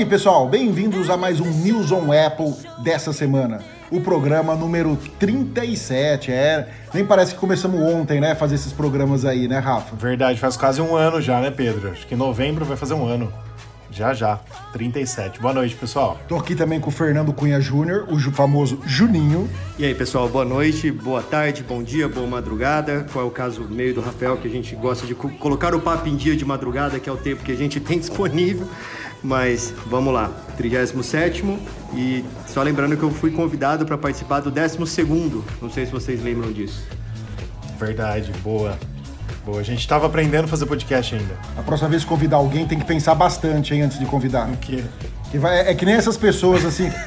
aí, pessoal, bem-vindos a mais um News on Apple dessa semana. O programa número 37. É, nem parece que começamos ontem, né? Fazer esses programas aí, né, Rafa? Verdade, faz quase um ano já, né, Pedro? Acho que em novembro vai fazer um ano. Já, já. 37. Boa noite, pessoal. Tô aqui também com o Fernando Cunha Júnior, o famoso Juninho. E aí, pessoal, boa noite, boa tarde, bom dia, boa madrugada. Qual é o caso meio do Rafael, que a gente gosta de co- colocar o papo em dia de madrugada, que é o tempo que a gente tem disponível. Mas vamos lá, 37 e só lembrando que eu fui convidado para participar do 12. Não sei se vocês lembram disso. Verdade, boa. Boa. A gente tava aprendendo a fazer podcast ainda. A próxima vez que convidar alguém tem que pensar bastante, hein, antes de convidar. Que... Que vai- é que nem essas pessoas assim.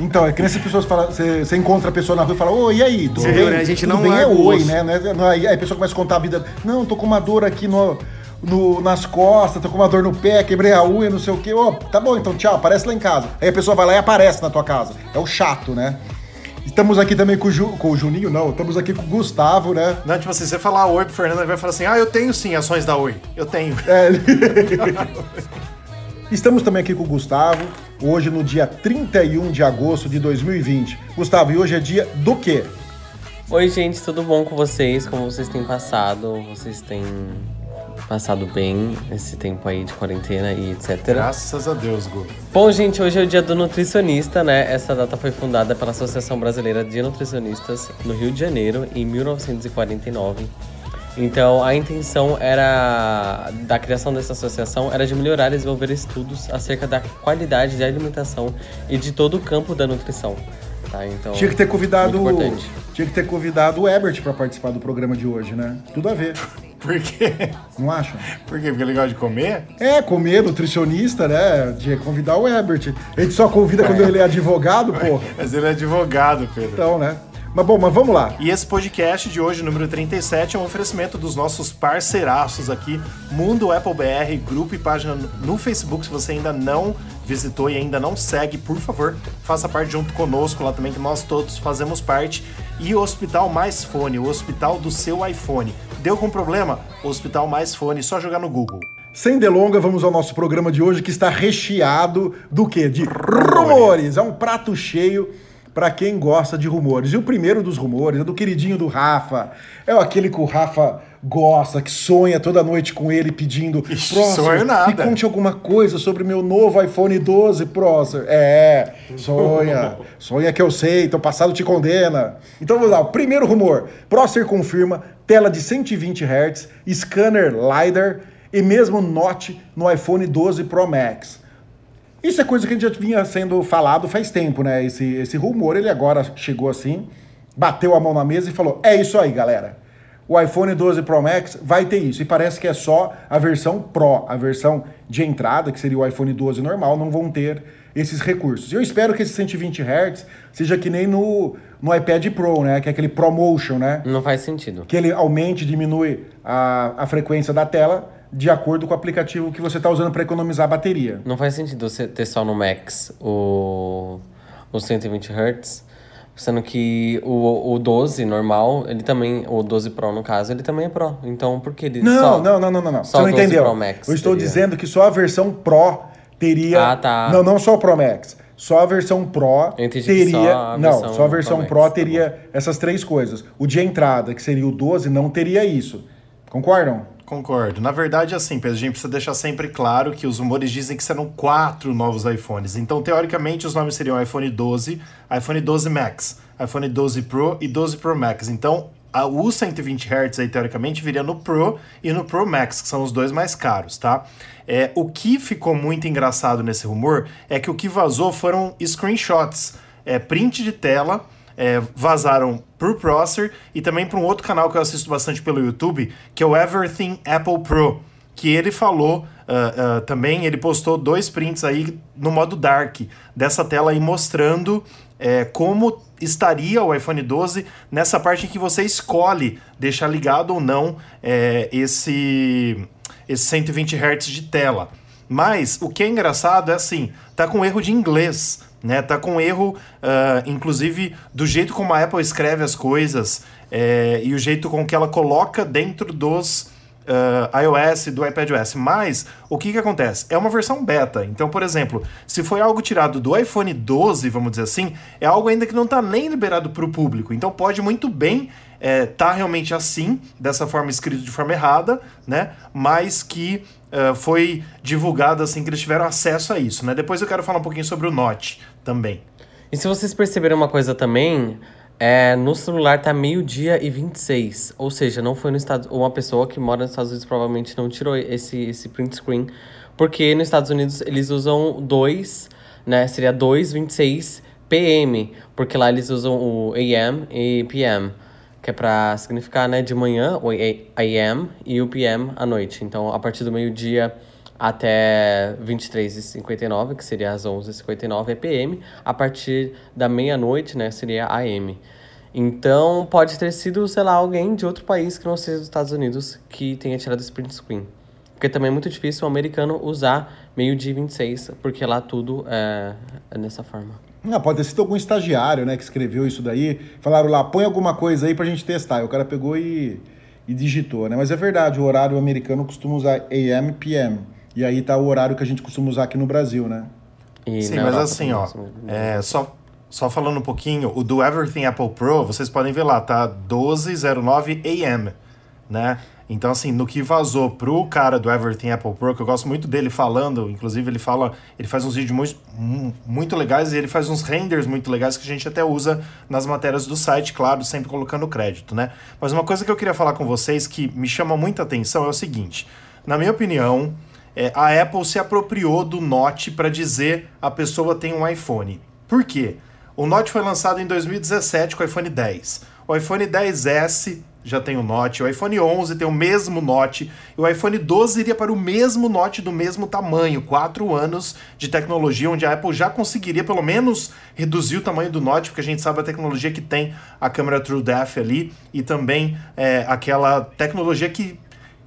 Então, é que nem essas pessoas falam. Você você encontra a pessoa na rua e fala, oi, e aí? Tudo Você bem? viu, né? A gente Tudo não bem é o oi, né? É- é- Aí a pessoa começa a contar a vida. Não, tô com uma dor aqui no, no- nas costas, tô com uma dor no pé, quebrei a unha, não sei o quê. Ô, tá bom, então tchau, aparece lá em casa. Aí a pessoa vai lá e aparece na tua casa. É o chato, né? Estamos aqui também com o, Ju- com o Juninho, não. Estamos aqui com o Gustavo, né? Não, tipo assim, você falar oi pro Fernando, ele vai falar assim: ah, eu tenho sim ações da Oi. Eu tenho. É. Estamos também aqui com o Gustavo, hoje no dia 31 de agosto de 2020. Gustavo, e hoje é dia do quê? Oi, gente, tudo bom com vocês? Como vocês têm passado? Vocês têm passado bem esse tempo aí de quarentena e etc. Graças a Deus, Gu. Bom, gente, hoje é o dia do nutricionista, né? Essa data foi fundada pela Associação Brasileira de Nutricionistas no Rio de Janeiro, em 1949. Então, a intenção era da criação dessa associação era de melhorar e desenvolver estudos acerca da qualidade de alimentação e de todo o campo da nutrição. Tá? Então, Tinha que ter convidado. muito importante. Tinha que ter convidado o Ebert para participar do programa de hoje, né? Tudo a ver, Por quê? não acham? Por quê? Porque ele gosta de comer? É, comer, nutricionista, né? De convidar o Ebert. A gente só convida quando ele é advogado, pô. Mas ele é advogado, Pedro. Então, né? Mas bom, mas vamos lá. E esse podcast de hoje, número 37, é um oferecimento dos nossos parceiraços aqui, Mundo Apple BR, grupo e página no Facebook. Se você ainda não visitou e ainda não segue, por favor, faça parte junto conosco lá também, que nós todos fazemos parte. E o Hospital Mais Fone, o hospital do seu iPhone. Deu com problema? Hospital Mais Fone, só jogar no Google. Sem delonga, vamos ao nosso programa de hoje que está recheado do quê? De rumores. É um prato cheio para quem gosta de rumores. E o primeiro dos rumores é do queridinho do Rafa. É aquele que o Rafa gosta, que sonha toda noite com ele pedindo Ixi, "Próximo, sonho nada." Me conte alguma coisa sobre meu novo iPhone 12 Prócer. É, sonha. sonha que eu sei, teu passado te condena. Então vamos lá, o primeiro rumor. Prócer confirma tela de 120 Hz, scanner LiDAR e mesmo Note no iPhone 12 Pro Max. Isso é coisa que a gente já vinha sendo falado faz tempo, né? Esse, esse rumor, ele agora chegou assim, bateu a mão na mesa e falou: é isso aí, galera. O iPhone 12 Pro Max vai ter isso. E parece que é só a versão Pro, a versão de entrada, que seria o iPhone 12 normal, não vão ter esses recursos. Eu espero que esse 120 Hz seja que nem no, no iPad Pro, né? Que é aquele ProMotion, né? Não faz sentido. que ele aumente e diminui a, a frequência da tela de acordo com o aplicativo que você está usando para economizar a bateria. Não faz sentido você ter só no Max o, o 120 Hz, sendo que o, o 12 normal, ele também, o 12 Pro no caso, ele também é Pro. Então por que ele Não, só... não, não, não, não, não. Você só não o 12 entendeu. Pro Max Eu estou teria? dizendo que só a versão Pro teria. Ah, tá. Não, não só o Pro Max. Só a versão Pro teria. só não, só a versão Pro Pro, tá teria essas três coisas. O de entrada, que seria o 12, não teria isso. Concordam? Concordo. Na verdade, assim, Pedro, a gente precisa deixar sempre claro que os rumores dizem que serão quatro novos iPhones. Então, teoricamente, os nomes seriam iPhone 12, iPhone 12 Max, iPhone 12 Pro e 12 Pro Max. Então, a, o 120 Hz aí, teoricamente, viria no Pro e no Pro Max, que são os dois mais caros, tá? É, o que ficou muito engraçado nesse rumor é que o que vazou foram screenshots, é, print de tela é, vazaram por Prosser e também para um outro canal que eu assisto bastante pelo YouTube, que é o Everything Apple Pro, que ele falou ah, ah, também, ele postou dois prints aí no modo dark dessa tela aí mostrando é, como estaria o iPhone 12 nessa parte em que você escolhe deixar ligado ou não é, esse, esse 120 Hz de tela. Mas o que é engraçado é assim, tá com erro de inglês, né? Tá com erro, ah, inclusive, do jeito como a Apple escreve as coisas é, e o jeito com que ela coloca dentro dos ah, iOS, do iPadOS. Mas o que, que acontece? É uma versão beta. Então, por exemplo, se foi algo tirado do iPhone 12, vamos dizer assim, é algo ainda que não está nem liberado para o público. Então pode muito bem é, tá realmente assim, dessa forma escrito de forma errada, né? Mas que uh, foi divulgado assim que eles tiveram acesso a isso, né? Depois eu quero falar um pouquinho sobre o Note também. E se vocês perceberem uma coisa também, é, no celular tá meio-dia e 26. Ou seja, não foi no estado. Uma pessoa que mora nos Estados Unidos provavelmente não tirou esse, esse print screen. Porque nos Estados Unidos eles usam 2, né? Seria 2,26 PM. Porque lá eles usam o AM e PM. Que é pra significar, né, de manhã, o AM e o PM à noite. Então, a partir do meio-dia até 23h59, que seria às 11h59, é PM. A partir da meia-noite, né, seria AM. Então, pode ter sido, sei lá, alguém de outro país que não seja dos Estados Unidos que tenha tirado esse print screen. Porque também é muito difícil o americano usar meio-dia e 26, porque lá tudo é, é dessa forma. Ah, pode ter sido algum estagiário, né, que escreveu isso daí. Falaram lá, põe alguma coisa aí pra gente testar. E o cara pegou e, e digitou, né? Mas é verdade, o horário americano costuma usar AM, PM. E aí tá o horário que a gente costuma usar aqui no Brasil, né? E Sim, mas assim, ó, é, só, só falando um pouquinho, o do Everything Apple Pro, vocês podem ver lá, tá 1209 AM, né? Então, assim, no que vazou pro cara do Everything Apple Pro, que eu gosto muito dele falando, inclusive ele fala, ele faz uns vídeos muito, mu- muito legais e ele faz uns renders muito legais que a gente até usa nas matérias do site, claro, sempre colocando crédito, né? Mas uma coisa que eu queria falar com vocês que me chama muita atenção é o seguinte: na minha opinião, é, a Apple se apropriou do Note para dizer a pessoa tem um iPhone. Por quê? O Note foi lançado em 2017 com o iPhone 10. O iPhone 10S já tem o Note, o iPhone 11 tem o mesmo Note, e o iPhone 12 iria para o mesmo Note do mesmo tamanho, quatro anos de tecnologia, onde a Apple já conseguiria pelo menos reduzir o tamanho do Note, porque a gente sabe a tecnologia que tem a câmera True Depth ali, e também é, aquela tecnologia que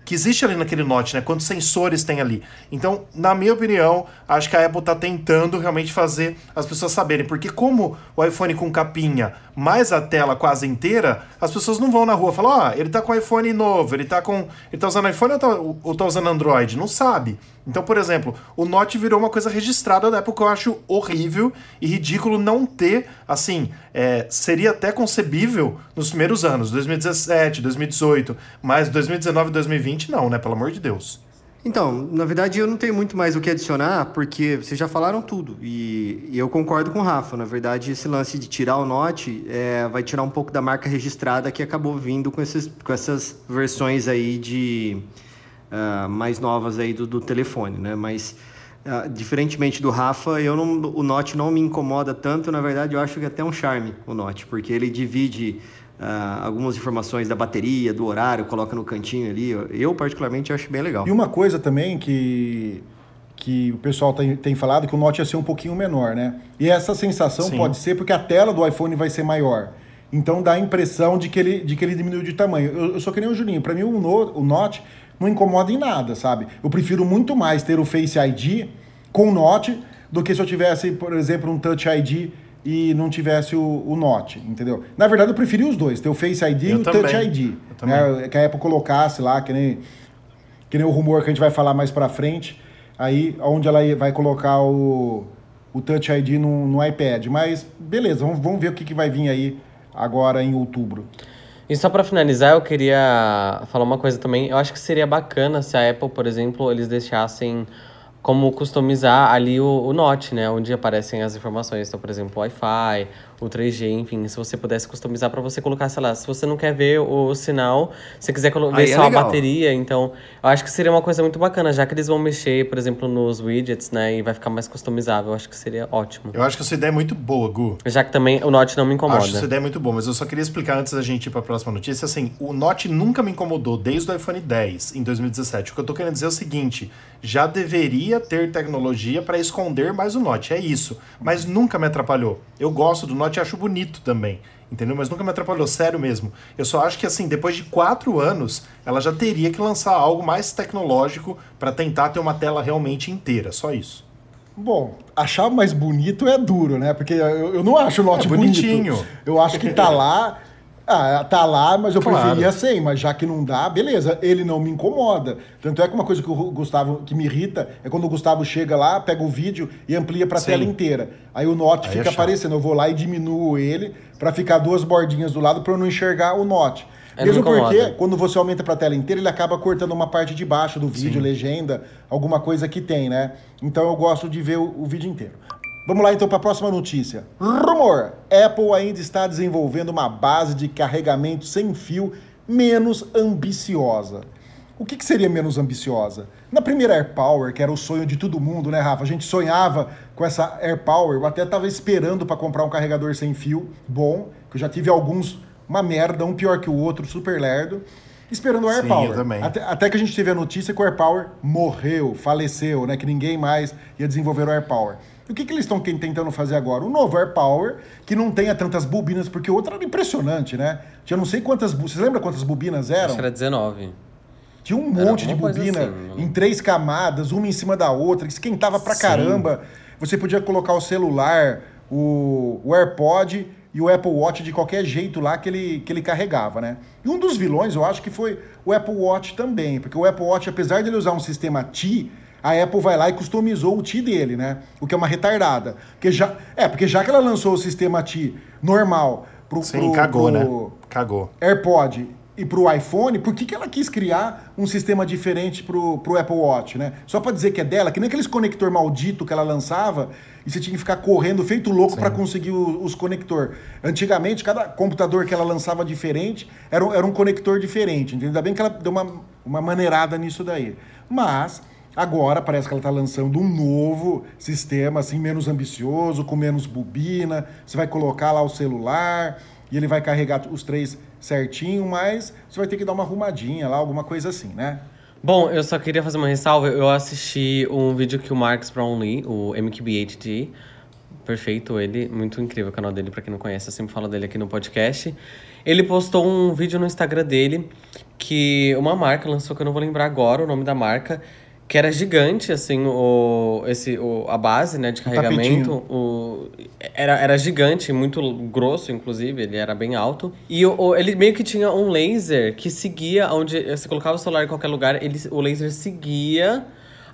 que existe ali naquele Note, né? Quantos sensores tem ali. Então, na minha opinião, acho que a Apple tá tentando realmente fazer as pessoas saberem. Porque como o iPhone com capinha, mais a tela quase inteira, as pessoas não vão na rua falar, ó, ele tá com iPhone novo, ele tá com. Ele tá usando iPhone ou tá, ou tá usando Android? Não sabe. Então, por exemplo, o Note virou uma coisa registrada da Apple que eu acho horrível e ridículo não ter, assim, é, seria até concebível nos primeiros anos, 2017, 2018, mas 2019 e 2020 não, né? Pelo amor de Deus. Então, na verdade, eu não tenho muito mais o que adicionar, porque vocês já falaram tudo. E, e eu concordo com o Rafa. Na verdade, esse lance de tirar o Note é, vai tirar um pouco da marca registrada que acabou vindo com, esses, com essas versões aí de ah, mais novas aí do, do telefone, né? Mas, ah, diferentemente do Rafa, eu não, o Note não me incomoda tanto. Na verdade, eu acho que é até um charme o Note, porque ele divide ah, algumas informações da bateria, do horário, coloca no cantinho ali. Eu, particularmente, acho bem legal. E uma coisa também que, que o pessoal tem, tem falado que o Note ia ser um pouquinho menor, né? E essa sensação Sim. pode ser porque a tela do iPhone vai ser maior. Então dá a impressão de que ele, de que ele diminuiu de tamanho. Eu, eu sou que nem o Juninho. Para mim, o, no, o Note não incomoda em nada, sabe? Eu prefiro muito mais ter o Face ID com o Note do que se eu tivesse, por exemplo, um Touch ID e não tivesse o, o Note, entendeu? Na verdade, eu preferi os dois, ter o Face ID e Eu o também. Touch ID. Né? Que a Apple colocasse lá, que nem, que nem o rumor que a gente vai falar mais pra frente, aí onde ela vai colocar o, o Touch ID no, no iPad. Mas beleza, vamos, vamos ver o que, que vai vir aí agora em outubro. E só pra finalizar, eu queria falar uma coisa também. Eu acho que seria bacana se a Apple, por exemplo, eles deixassem como customizar ali o, o Note, né? Onde aparecem as informações. Então, por exemplo, Wi-Fi, o 3G, enfim, se você pudesse customizar pra você colocar, sei lá, se você não quer ver o, sinal, se quiser ver Aí é só a legal. bateria, então eu acho que seria uma coisa muito bacana, já que eles vão mexer, por exemplo, nos widgets, né? E vai ficar mais customizável. Eu acho que seria ótimo. Eu acho que essa ideia é muito boa, Gu. Já que também o Note não me incomoda. Acho essa ideia muito boa, mas eu só queria explicar antes da gente ir para a próxima notícia. Assim, o Note nunca me incomodou desde o iPhone 10 em 2017. O que eu tô querendo dizer é o seguinte: já deveria ter tecnologia para esconder mais o Note, é isso. Mas nunca me atrapalhou. Eu gosto do Note e acho bonito também. Entendeu? Mas nunca me atrapalhou, sério mesmo. Eu só acho que, assim, depois de quatro anos, ela já teria que lançar algo mais tecnológico para tentar ter uma tela realmente inteira. Só isso. Bom, achar mais bonito é duro, né? Porque eu, eu não acho o Note É bonito. bonitinho. Eu acho que tá lá Ah, tá lá, mas eu Claro. preferia sem, mas já que não dá, beleza, ele não me incomoda. Tanto é que uma coisa que o Gustavo, que me irrita, é quando o Gustavo chega lá, pega o vídeo e amplia pra Sim. tela inteira. Aí o note Aí fica é aparecendo, eu vou lá e diminuo ele pra ficar duas bordinhas do lado pra eu não enxergar o note. É, Mesmo porque, quando você aumenta pra tela inteira, ele acaba cortando uma parte de baixo do vídeo, legenda, alguma coisa que tem, né? Então eu gosto de ver o, o vídeo inteiro. Vamos lá então para a próxima notícia. Rumor: Apple ainda está desenvolvendo uma base de carregamento sem fio menos ambiciosa. O que, que seria menos ambiciosa? Na primeira AirPower, que era o sonho de todo mundo, né, Rafa? A gente sonhava com essa AirPower. Eu até estava esperando para comprar um carregador sem fio bom, que eu já tive alguns, uma merda, um pior que o outro, super lerdo. Esperando o Sim, AirPower. eu também. Até, até que a gente teve a notícia que o AirPower morreu, faleceu, né? Que ninguém mais ia desenvolver o AirPower. E o que, que eles estão tentando fazer agora? Um novo AirPower que não tenha tantas bobinas, porque o outro era impressionante, né? Tinha não sei quantas. Você lembra quantas bobinas eram? Acho que era 19. Tinha um monte de bobina assim, né? em três camadas, uma em cima da outra, esquentava pra Sim. caramba. Você podia colocar o celular, o, o AirPod e o Apple Watch de qualquer jeito lá que ele, que ele carregava, né? E um dos vilões, eu acho que foi o Apple Watch também, porque o Apple Watch, apesar de ele usar um sistema T, a Apple vai lá e customizou o T dele, né? O que é uma retardada. Porque já, é, porque já que ela lançou o sistema T normal pro, Sim, pro- cagou, pro- né? Cagou. AirPod e pro iPhone, por que, que ela quis criar um sistema diferente pro, pro Apple Watch, né? Só pra dizer que é dela, que nem aqueles conector maldito que ela lançava e você tinha que ficar correndo feito louco pra conseguir o- os conector. Antigamente, cada computador que ela lançava diferente era um, era um conector diferente, entendeu? Ainda bem que ela deu uma, uma maneirada nisso daí. Mas agora parece que ela tá lançando um novo sistema, assim, menos ambicioso, com menos bobina. Você vai colocar lá o celular e ele vai carregar os três certinho, mas você vai ter que dar uma arrumadinha lá, alguma coisa assim, né? Bom, eu só queria fazer uma ressalva. Eu assisti um vídeo que o Marcus Brownlee, o MQBHD, perfeito ele, muito incrível o canal dele, pra quem não conhece, eu sempre falo dele aqui no podcast. Ele postou um vídeo no Instagram dele que uma marca lançou, que eu não vou lembrar agora o nome da marca, que era gigante, assim, o, esse, o, a base né, de carregamento. O, era, era gigante, muito grosso, inclusive, ele era bem alto. E o, o- ele meio que tinha um laser que seguia onde você colocava o celular em qualquer lugar, ele, o laser seguia.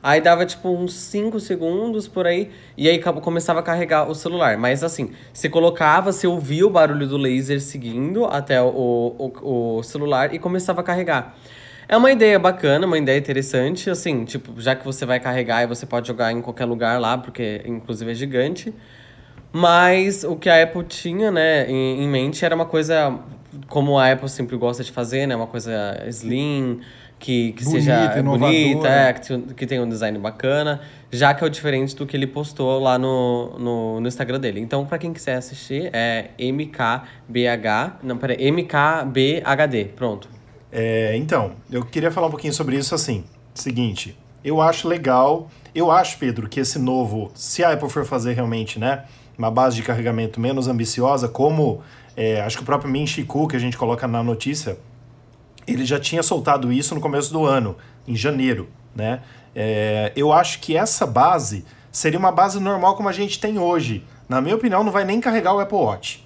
Aí dava tipo uns 5 segundos por aí, e aí começava a carregar o celular. Mas assim, você colocava, você ouvia o barulho do laser seguindo até o, o, o celular e começava a carregar. É uma ideia bacana, uma ideia interessante, assim, tipo, já que você vai carregar e você pode jogar em qualquer lugar lá, porque inclusive é gigante. Mas o que a Apple tinha, né, em, em mente era uma coisa como a Apple sempre gosta de fazer, né, uma coisa slim, que, que Bonita, seja bonita, é, que, que tem um design bacana, já que é o diferente do que ele postou lá no, no, no Instagram dele. Então, pra quem quiser assistir, é MKBH, não, peraí, MKBHD, pronto. É, então, eu queria falar um pouquinho sobre isso assim. Seguinte, eu acho legal, eu acho, Pedro, que esse novo, se a Apple for fazer realmente, né, uma base de carregamento menos ambiciosa, como é, acho que o próprio Min Chiku, que a gente coloca na notícia, ele já tinha soltado isso no começo do ano, em janeiro, né? É, eu acho que essa base seria uma base normal como a gente tem hoje. Na minha opinião, não vai nem carregar o Apple Watch.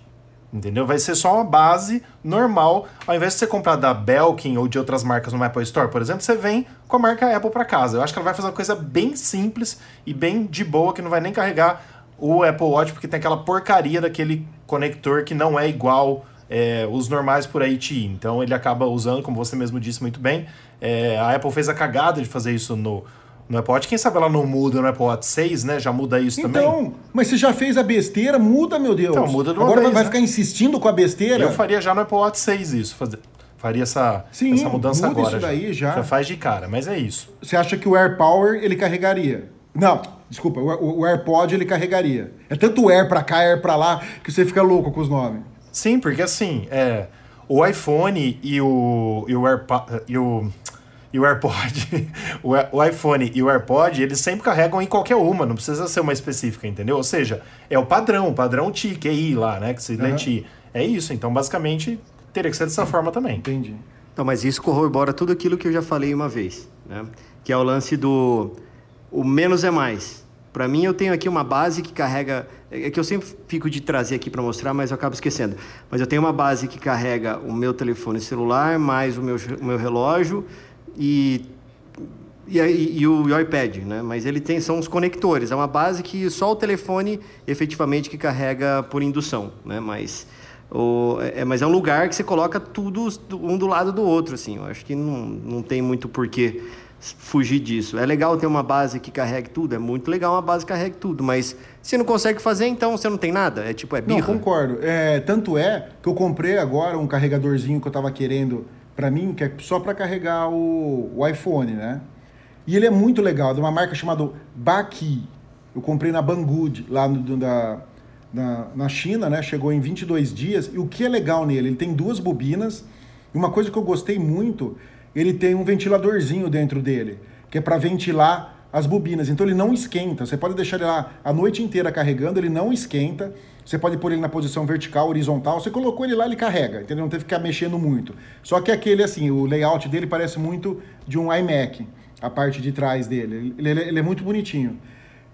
Entendeu? Vai ser só uma base normal. Ao invés de você comprar da Belkin ou de outras marcas no Apple Store, por exemplo, você vem com a marca Apple para casa. Eu acho que ela vai fazer uma coisa bem simples e bem de boa, que não vai nem carregar o Apple Watch, porque tem aquela porcaria daquele conector que não é igual é, os normais por aí. Então ele acaba usando, como você mesmo disse muito bem. é, a Apple fez a cagada de fazer isso no, no Apple Watch. Quem sabe ela não muda no Apple Watch 6, né? Já muda isso também. Então, mas você já fez a besteira, muda, meu Deus. Então, muda de uma Agora vez, vai né? ficar insistindo com a besteira? Eu faria já no Apple Watch 6 isso. fazer- faria essa, Sim, essa mudança muda agora. isso daí já. já faz de cara, mas é isso. Você acha que o AirPower ele carregaria? Não, desculpa, o, o- AirPod ele carregaria. É tanto Air pra cá, Air pra lá, que você fica louco com os nomes. Sim, porque assim, é, o iPhone e o, e o, AirPod, e o, e o AirPod, o, iPhone e o AirPod, eles sempre carregam em qualquer uma, não precisa ser uma específica, entendeu? Ou seja, é o padrão, o padrão TI, QI lá, né? Que se Aham. TI. É isso, então basicamente teria que ser dessa forma também. Entendi. Então, mas isso corrobora tudo aquilo que eu já falei uma vez, né? Que é o lance do o menos é mais. Para mim, eu tenho aqui uma base que carrega. É que eu sempre fico de trazer aqui para mostrar, mas eu acabo esquecendo. Mas eu tenho uma base que carrega o meu telefone celular, mais o meu, o meu relógio e e, e, e, o, e, o, iPad, né? Mas ele tem são os conectores. É uma base que só o telefone efetivamente que carrega por indução, né? Mas o, é, mas é um lugar que você coloca tudo um do lado do outro, assim. Eu acho que não, não tem muito porquê fugir disso. É legal ter uma base que carregue tudo, é muito legal uma base que carregue tudo, mas se não consegue fazer, então você não tem nada. É tipo, é birra. Não, concordo. É, tanto é que eu comprei agora um carregadorzinho que eu tava querendo para mim, que é só para carregar o, o iPhone, né? E ele é muito legal, de uma marca chamada Baki. Eu comprei na Banggood, lá no, da, na, na China, né? Chegou em 22 dias. E o que é legal nele? Ele tem duas bobinas. E uma coisa que eu gostei muito, ele tem um ventiladorzinho dentro dele, que é para ventilar as bobinas. Então ele não esquenta. Você pode deixar ele lá a noite inteira carregando, ele não esquenta. Você pode pôr ele na posição vertical, horizontal. Você colocou ele lá, ele carrega, entendeu? Não teve que ficar mexendo muito. Só que aquele, assim, o layout dele parece muito de um iMac a parte de trás dele. Ele, ele, ele, é muito bonitinho.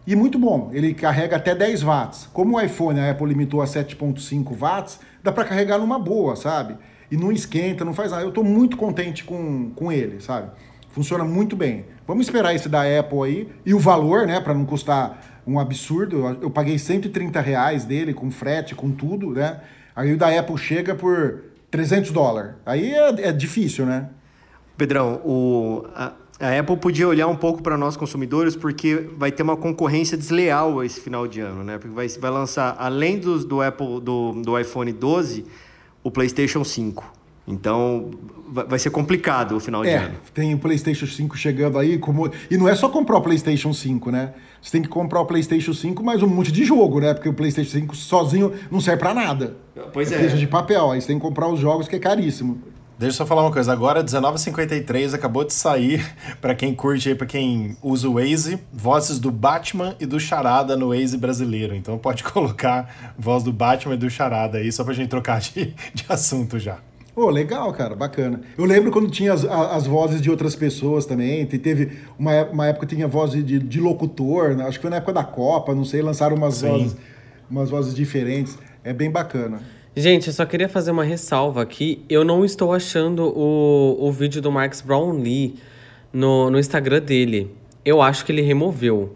E muito bom, ele carrega até 10 watts. Como o iPhone, a Apple limitou a 7.5 watts, dá para carregar numa boa, sabe? E não esquenta, não faz nada. Eu estou muito contente com, com ele, sabe? Funciona muito bem. Vamos esperar esse da Apple aí. E o valor, né, para não custar um absurdo. Eu, paguei 130 reais dele, com frete, com tudo, né? Aí o da Apple chega por 300 dólares. Aí é, é difícil, né? Pedrão, o, a, a Apple podia olhar um pouco para nós consumidores, porque vai ter uma concorrência desleal esse final de ano, né? Porque vai, vai lançar, além dos, do Apple do, do iPhone 12, o PlayStation 5. Então vai ser complicado o final é, de ano. Tem o PlayStation 5 chegando aí, como... e não é só comprar o PlayStation 5, né? Você tem que comprar o PlayStation 5 mais um monte de jogo, né? Porque o PlayStation 5 sozinho não serve para nada. Pois é. é. de papel, aí você tem que comprar os jogos que é caríssimo. Deixa eu só falar uma coisa. Agora, 19h53, acabou de sair, para quem curte aí, pra quem usa o Waze, vozes do Batman e do Charada no Waze brasileiro. Então pode colocar voz do Batman e do Charada aí, só pra gente trocar de, de assunto já. Pô, oh, legal, cara, bacana. Eu lembro quando tinha as, as vozes de outras pessoas também. Teve uma, uma época que tinha voz de, de locutor, né? acho que foi na época da Copa, não sei, lançaram umas vozes, umas vozes diferentes. É bem bacana. Gente, eu só queria fazer uma ressalva aqui. Eu não estou achando o, o vídeo do Marcus Brownlee no, no Instagram dele. Eu acho que ele removeu.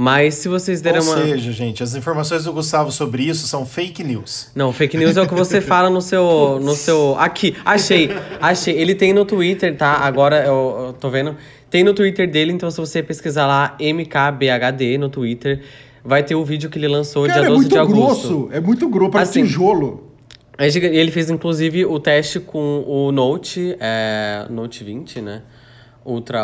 Mas se vocês derem Ou uma. Ou seja, gente, as informações do Gustavo sobre isso são fake news. Não, fake news é o que você fala no seu. no seu. Aqui, achei. Achei. Ele tem no Twitter, tá? Agora eu, eu tô vendo. Tem no Twitter dele, então se você pesquisar lá MKBHD no Twitter, vai ter o vídeo que ele lançou Cara, dia 12 é de agosto. Grosso, é muito grosso, parece assim, tijolo. Ele fez inclusive o teste com o Note, é, Note 20, né? Ultra,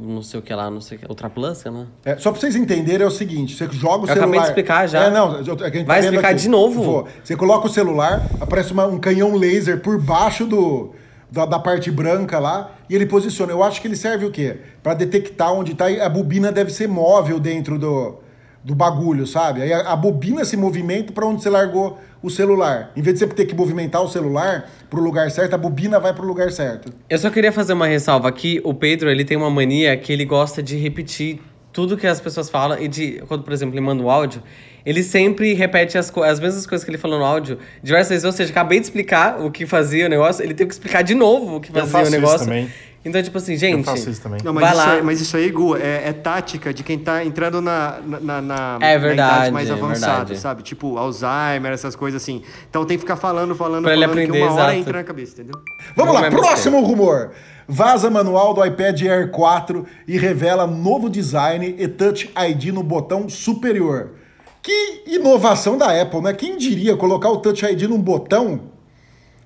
não sei o que lá, não sei o que, Ultra Plus, né? É, só pra vocês entenderem é o seguinte, você joga o eu celular... Eu acabei de explicar já. É, não, é tá Vai explicar aqui. de novo? Vou. Você coloca o celular, aparece uma, um canhão laser por baixo do, da, da, parte branca lá, e ele posiciona. Eu acho que ele serve o quê? Para detectar onde tá, a bobina deve ser móvel dentro do, do bagulho, sabe? Aí a, a bobina se movimenta para onde você largou o celular. Em vez de você ter que movimentar o celular para o lugar certo, a bobina vai para o lugar certo. Eu só queria fazer uma ressalva aqui. O Pedro, ele tem uma mania que ele gosta de repetir tudo que as pessoas falam e de quando, por exemplo, ele manda o um áudio, ele sempre repete as, as mesmas coisas que ele falou no áudio diversas vezes. Ou seja, acabei de explicar o que fazia o negócio, ele teve que explicar de novo o que fazia o negócio. Isso também. Então, tipo assim, gente. Eu faço isso também. Não, mas, vai isso, lá. Aí, mas isso aí, Gu, é, é, tática de quem tá entrando na, na, na, é verdade, na idade mais é avançada, verdade. sabe? Tipo, Alzheimer, essas coisas assim. Então tem que ficar falando, falando, pra falando, ele aprender, que uma hora exato. entra na cabeça, entendeu? Vamos Não lá, é próximo rumor. Vaza manual do iPad Air 4 e revela novo design e Touch ID no botão superior. Que inovação da Apple, né? Quem diria colocar o Touch ID num botão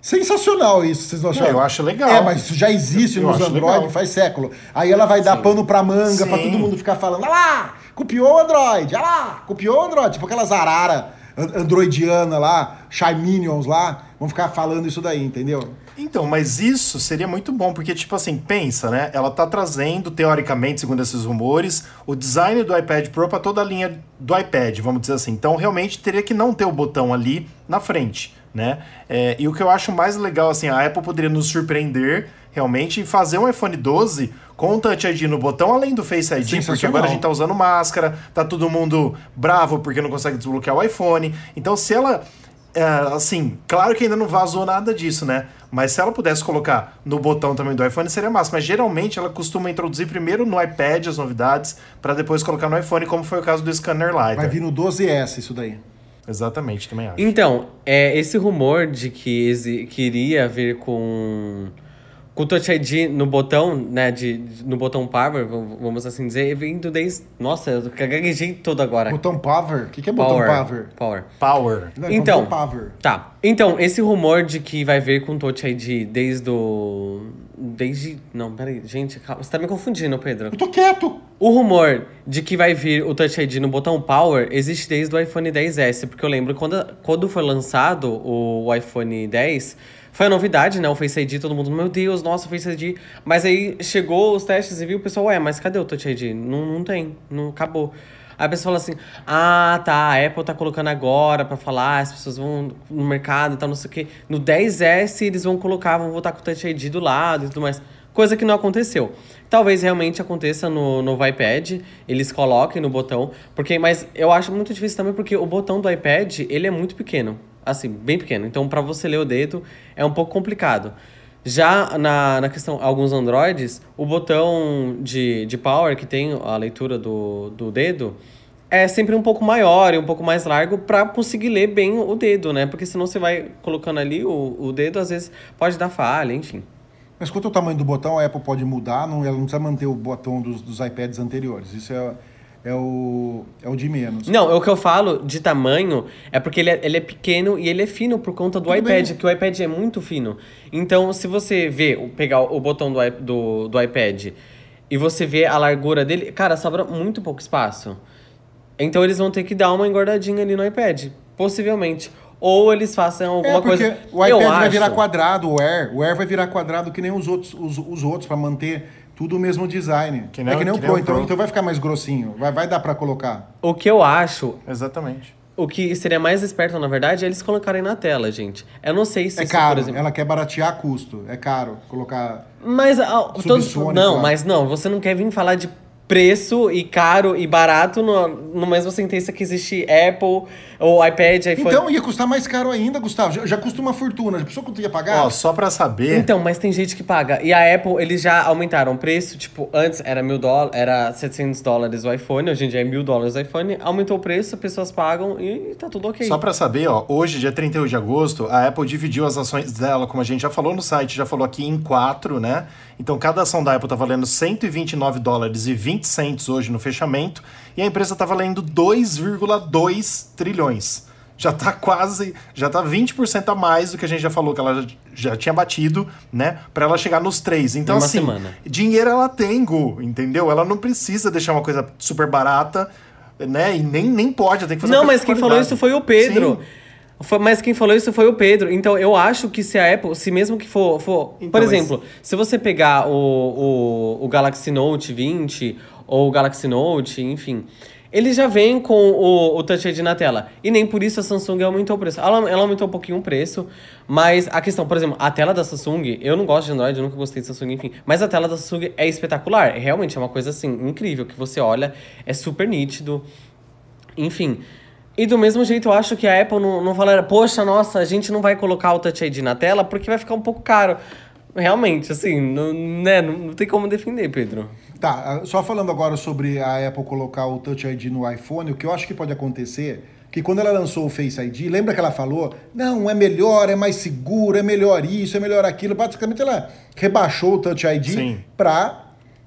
Sensacional isso, vocês não acharam? eu acho legal. É, mas isso já existe Eu nos Android legal. faz século. Aí ela vai dar pano pra manga, pra Sim. todo mundo ficar falando, ah lá, copiou o Android, ah lá, copiou o Android. Tipo aquelas arara an- androidiana lá, Shy Minions lá, vão ficar falando isso daí, entendeu? Então, mas isso seria muito bom, porque, tipo assim, pensa, né? Ela tá trazendo, teoricamente, segundo esses rumores, o design do iPad Pro para toda a linha do iPad, vamos dizer assim. Então, realmente, teria que não ter o botão ali na frente, né? É, e o que eu acho mais legal, assim, a Apple poderia nos surpreender realmente, e fazer um iPhone 12 com o Touch ID no botão, além do Face ID, porque agora a gente tá usando máscara, tá todo mundo bravo porque não consegue desbloquear o iPhone. Então, se ela. é, assim, claro que ainda não vazou nada disso, né? Mas se ela pudesse colocar no botão também do iPhone, seria massa. Mas geralmente ela costuma introduzir primeiro no iPad as novidades, para depois colocar no iPhone, como foi o caso do Scanner Lighter. Vai vir no 12S isso daí. Exatamente, também acho. Então, é, esse rumor de que, iria vir com, com o Touch ID no botão, né, de, no botão Power, vamos assim dizer, vindo desde... Nossa, eu gaguejei todo agora. Botão Power? O que, que é botão Power. Power? Power. Power. Não, Então, botão Power. Tá. Então, esse rumor de que vai vir com Touch ID desde o... Desde... Não, peraí. Gente, calma. Você tá me confundindo, Pedro. Eu tô quieto. O rumor de que vai vir o Touch ID no botão Power existe desde o iPhone 10S, porque eu lembro quando, quando foi lançado o iPhone 10, foi a novidade, né? O Face ID, todo mundo, meu Deus, nossa, Face ID. Mas aí chegou os testes e viu o pessoal, ué, mas cadê o Touch ID? Não, não tem, não acabou. Aí a pessoa fala assim: ah, tá, a Apple tá colocando agora pra falar, as pessoas vão no mercado e tal, não sei o quê. No 10S eles vão colocar, vão voltar com o Touch ID do lado e tudo mais. Coisa que não aconteceu. Talvez realmente aconteça no novo iPad, eles coloquem no botão, porque mas eu acho muito difícil também porque o botão do iPad, ele é muito pequeno, assim, bem pequeno. Então para você ler o dedo é um pouco complicado. Já na, na questão, alguns Androids, o botão de, de power que tem a leitura do, do dedo é sempre um pouco maior e um pouco mais largo para conseguir ler bem o dedo, né? Porque senão você vai colocando ali o, o dedo, às vezes pode dar falha, enfim. Mas quanto ao tamanho do botão, a Apple pode mudar, não, ela não precisa manter o botão dos, dos iPads anteriores. Isso é, é, o, é o de menos. Não, o que eu falo de tamanho é porque ele é, ele é pequeno e ele é fino por conta do Tudo iPad, bem. que o iPad é muito fino. Então, se você vê, pegar o botão do, do, do iPad e você vê a largura dele, cara, sobra muito pouco espaço. Então eles vão ter que dar uma engordadinha ali no iPad, possivelmente. Ou eles façam alguma É, porque coisa. o iPad eu vai acho, virar quadrado, o Air. O Air vai virar quadrado que nem os outros, os, os outros, para manter tudo o mesmo design. Que nem é que o- nem o que nem Pro, o então, Pro. então vai ficar mais grossinho. Vai, vai dar para colocar. O que eu acho, Exatamente. o que seria mais esperto, na verdade, é eles colocarem na tela, gente. Eu não sei se É isso, caro, por exemplo. ela quer baratear custo. É caro colocar. Mas ah, todos, não, lá. mas não, você não quer vir falar de preço e caro e barato no, no mesma sentença que existe Apple ou iPad, iPhone. Então ia custar mais caro ainda, Gustavo. Já, já custa uma fortuna. Já pensou quanto ia pagar? Ó, só pra saber. Então, mas tem gente que paga. E a Apple, eles já aumentaram o preço. Tipo, antes era mil dólares, era 700 dólares o iPhone, hoje em dia é mil dólares o iPhone. Aumentou o preço, as pessoas pagam e tá tudo ok. Só pra saber, ó, hoje, dia 31 de agosto, a Apple dividiu as ações dela, como a gente já falou no site, já falou aqui, em quatro, né? Então, cada ação da Apple tá valendo 129 dólares e 20 cents hoje no fechamento, e a empresa tá valendo 2,2 trilhões. Já tá quase, já tá 20% a mais do que a gente já falou que ela já, tinha batido, né? Pra ela chegar nos três. Então, assim, semana. dinheiro ela tem, Gu, entendeu? Ela não precisa deixar uma coisa super barata, né? E nem, nem pode, tem que fazer Não, mas quem falou isso foi o Pedro. Sim. Foi- mas quem falou isso foi o Pedro. Então eu acho que se a Apple, se mesmo que for. for Então, por mas- exemplo, se você pegar o, o, o Galaxy Note 20 ou o Galaxy Note, enfim. Ele já vem com o, o Touch ID na tela. E nem por isso a Samsung aumentou o preço. Ela, ela aumentou um pouquinho o preço. Mas a questão, por exemplo, a tela da Samsung, eu não gosto de Android, eu nunca gostei de Samsung, enfim. Mas a tela da Samsung é espetacular. Realmente é uma coisa assim, incrível. Que você olha, é super nítido. Enfim. E do mesmo jeito, eu acho que a Apple não, não falaram, poxa, nossa, a gente não vai colocar o Touch ID na tela porque vai ficar um pouco caro. Realmente, assim, não, né, não, não tem como defender, Pedro. Tá, só falando agora sobre a Apple colocar o Touch ID no iPhone, o que eu acho que pode acontecer, que quando ela lançou o Face ID, lembra que ela falou, não, é melhor, é mais seguro, é melhor isso, é melhor aquilo. Basicamente ela rebaixou o Touch ID para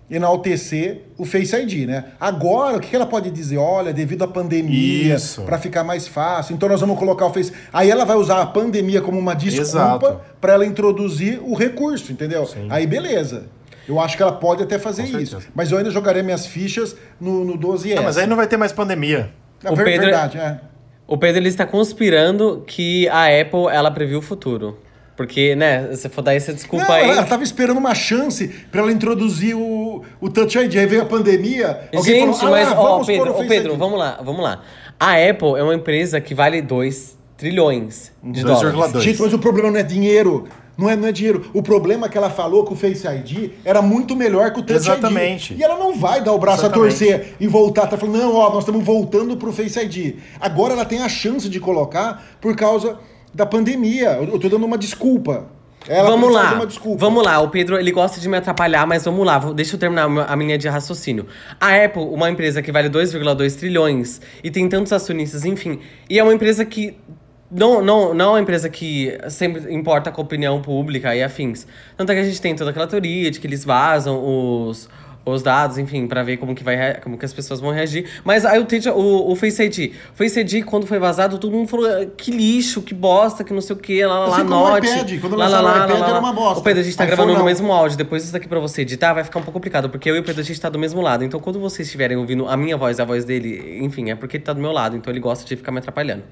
enaltecer o Face ID, né? Agora, o que ela pode dizer? Olha, devido à pandemia, para ficar mais fácil, então nós vamos colocar o Face. Aí ela vai usar a pandemia como uma desculpa para ela introduzir o recurso, entendeu? Sim. Aí beleza. Eu acho que ela pode até fazer Com isso. certeza. Mas eu ainda jogarei minhas fichas no, no 12S. Ah, mas aí não vai ter mais pandemia. É O ver- Pedro- verdade, é. O Pedro ele está conspirando que a Apple ela previu o futuro. Porque, né, se for dar essa desculpa Não, aí. ela, ela tava esperando uma chance para ela introduzir o, o Touch ID. Aí veio a pandemia. alguém Gente, falou, ah, mas, ó, vamos pôr Pedro, o Pedro, ID. vamos lá, vamos lá. A Apple é uma empresa que vale 2 trilhões de dólares. 2,2. Gente, mas o problema não é dinheiro. Não é, não é dinheiro. O problema é que ela falou que o Face ID era muito melhor que o Touch Exatamente. ID. E ela não vai dar o braço Exatamente. a torcer e voltar. Tá falando, não, ó, nós estamos voltando pro Face ID. Agora ela tem a chance de colocar por causa da pandemia. Eu eu tô dando uma desculpa. Ela vamos lá, de uma desculpa. vamos lá. O Pedro, ele gosta de me atrapalhar, mas vamos lá. Deixa eu terminar a minha- de raciocínio. A Apple, uma empresa que vale 2,2 trilhões e tem tantos acionistas, enfim. E é uma empresa que... Não, não, não é uma empresa que sempre importa com a opinião pública e afins. Tanto é que a gente tem toda aquela teoria de que eles vazam os, os dados, enfim, pra ver como que, vai, como que as pessoas vão reagir. Mas aí o, Touch- o, o Face ID. O Face ID, quando foi vazado, todo mundo falou "Ah, que lixo, que bosta, que não sei o que, lá, lá, lá, o note. iPad, quando lá, lá, o lá, iPad lá, era uma bosta. Ô, Pedro, a gente tá iPhone gravando no não. mesmo áudio. Depois disso daqui pra você editar, vai ficar um pouco complicado. Porque eu e o Pedro, a gente tá do mesmo lado. Então, quando vocês estiverem ouvindo a minha voz a voz dele, enfim, é porque ele tá do meu lado. Então, ele gosta de ficar me atrapalhando.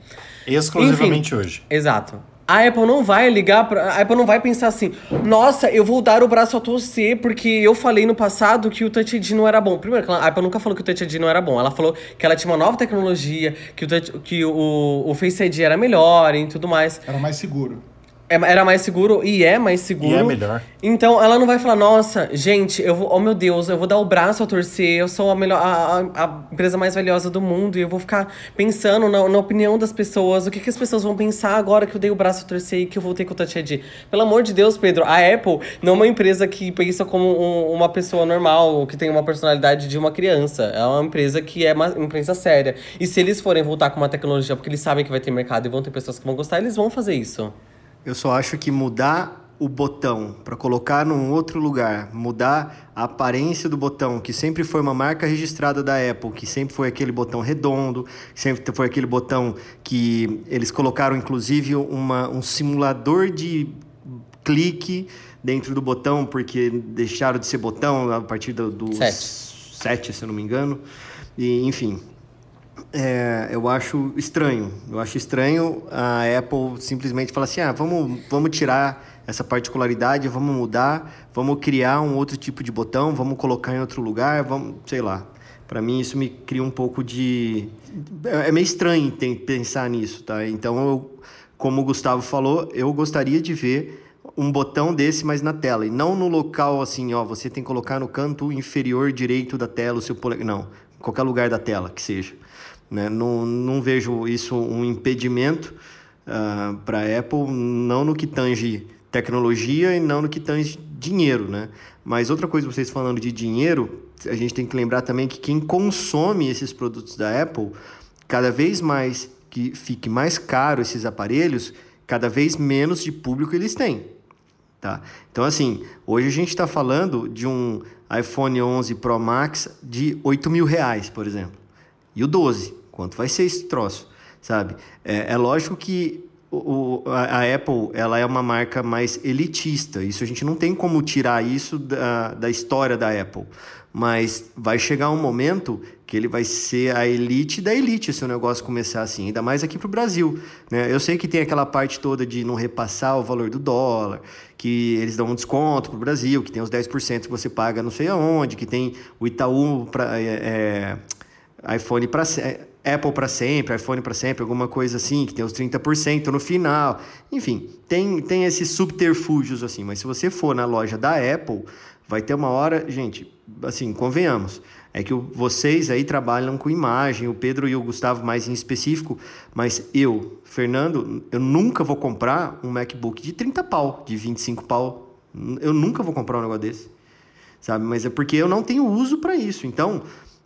Exclusivamente hoje. Exato. A Apple não vai ligar pra. A Apple não vai pensar assim, nossa, eu vou dar o braço a torcer porque eu falei no passado que o Touch ID não era bom. Primeiro, a Apple nunca falou que o Touch ID não era bom. Ela falou que ela tinha uma nova tecnologia, que o, Touch- que o, o Face ID era melhor e tudo mais. Era mais seguro. É- Era mais seguro e é mais seguro. E é melhor. Então ela não vai falar, nossa, gente, eu vou, oh meu Deus, eu vou dar o braço a torcer, eu sou a melhor, a, a- a empresa mais valiosa do mundo e eu vou ficar pensando na, na opinião das pessoas, o que, que as pessoas vão pensar agora que eu dei o braço a torcer e que eu voltei com o Touch ID. Pelo amor de Deus, Pedro, a Apple não é uma empresa que pensa como um- uma pessoa normal, que tem uma personalidade de uma criança. É uma empresa que é uma empresa séria. E se eles forem voltar com uma tecnologia porque eles sabem que vai ter mercado e vão ter pessoas que vão gostar, eles vão fazer isso. Eu só acho que mudar o botão para colocar num outro lugar, mudar a aparência do botão, que sempre foi uma marca registrada da Apple, que sempre foi aquele botão redondo, sempre foi aquele botão que eles colocaram inclusive uma, um simulador de clique dentro do botão, porque deixaram de ser botão a partir do, do Sete. 7, se eu não me engano. E, enfim, é, eu acho estranho. Eu acho estranho a Apple simplesmente falar assim: ah, vamos, vamos tirar essa particularidade, vamos mudar, vamos criar um outro tipo de botão, vamos colocar em outro lugar, vamos, sei lá. Para mim, isso me cria um pouco de. É meio estranho pensar nisso, tá? Então, eu, como o Gustavo falou, eu gostaria de ver um botão desse mais na tela e não no local assim, ó, você tem que colocar no canto inferior direito da tela o seu polegar, não, qualquer lugar da tela que seja, né? Não, não vejo isso um impedimento para a Apple, não no que tange tecnologia e não no que tange dinheiro, né? Mas outra coisa, vocês falando de dinheiro, a gente tem que lembrar também que quem consome esses produtos da Apple, cada vez mais que fique mais caro esses aparelhos, cada vez menos de público eles têm. Tá? Então, assim, hoje a gente está falando de um iPhone 11 Pro Max de 8 mil reais, por exemplo. E o 12, quanto vai ser esse troço, sabe? É, é lógico que o, a, a Apple ela é uma marca mais elitista. Isso a gente não tem como tirar isso da, da história da Apple. Mas vai chegar um momento que ele vai ser a elite da elite se o negócio começar assim, ainda mais aqui para o Brasil. Né? Eu sei que tem aquela parte toda de não repassar o valor do dólar, que eles dão um desconto para o Brasil, que tem os 10% que você paga não sei aonde, que tem o Itaú para iPhone para Apple para sempre, iPhone para sempre, alguma coisa assim, que tem os 30% no final. Enfim, tem, tem esses subterfúgios assim, mas se você for na loja da Apple, vai ter uma hora, gente, assim, convenhamos, é que vocês aí trabalham com imagem, o Pedro e o Gustavo mais em específico, mas eu, Fernando, eu nunca vou comprar um MacBook de 30 pau, de 25 pau. Eu nunca vou comprar um negócio desse sabe? Mas é porque eu não tenho uso para isso. Então,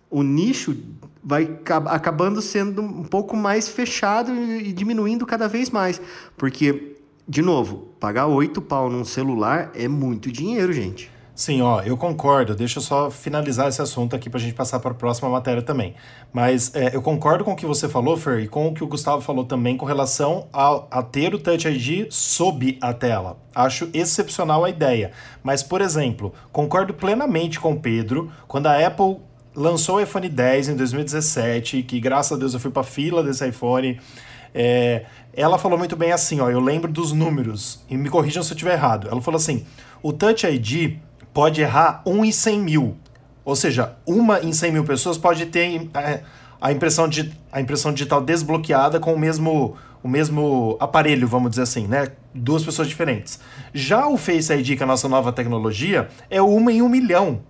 o nicho vai acab- acabando sendo um pouco mais fechado e diminuindo cada vez mais. Porque, de novo, pagar oito pau num celular é muito dinheiro, gente. Sim, ó, eu concordo. Deixa eu só finalizar esse assunto aqui pra gente passar para a próxima matéria também. Mas é, eu concordo com o que você falou, Fer, e com o que o Gustavo falou também com relação a, a ter o Touch ID sob a tela. Acho excepcional a ideia. Mas, por exemplo, concordo plenamente com o Pedro quando a Apple lançou o iPhone 10 em 2017, que graças a Deus eu fui pra fila desse iPhone. É, ela falou muito bem assim, ó, eu lembro dos números, e me corrijam se eu estiver errado. Ela falou assim: o Touch ID pode errar 1 em 100 mil. Ou seja, uma em 100 mil pessoas pode ter é, a, impressão de, a impressão digital desbloqueada com o mesmo, o mesmo aparelho, vamos dizer assim, né? Duas pessoas diferentes. Já o Face ID, que é a nossa nova tecnologia, é uma em um milhão.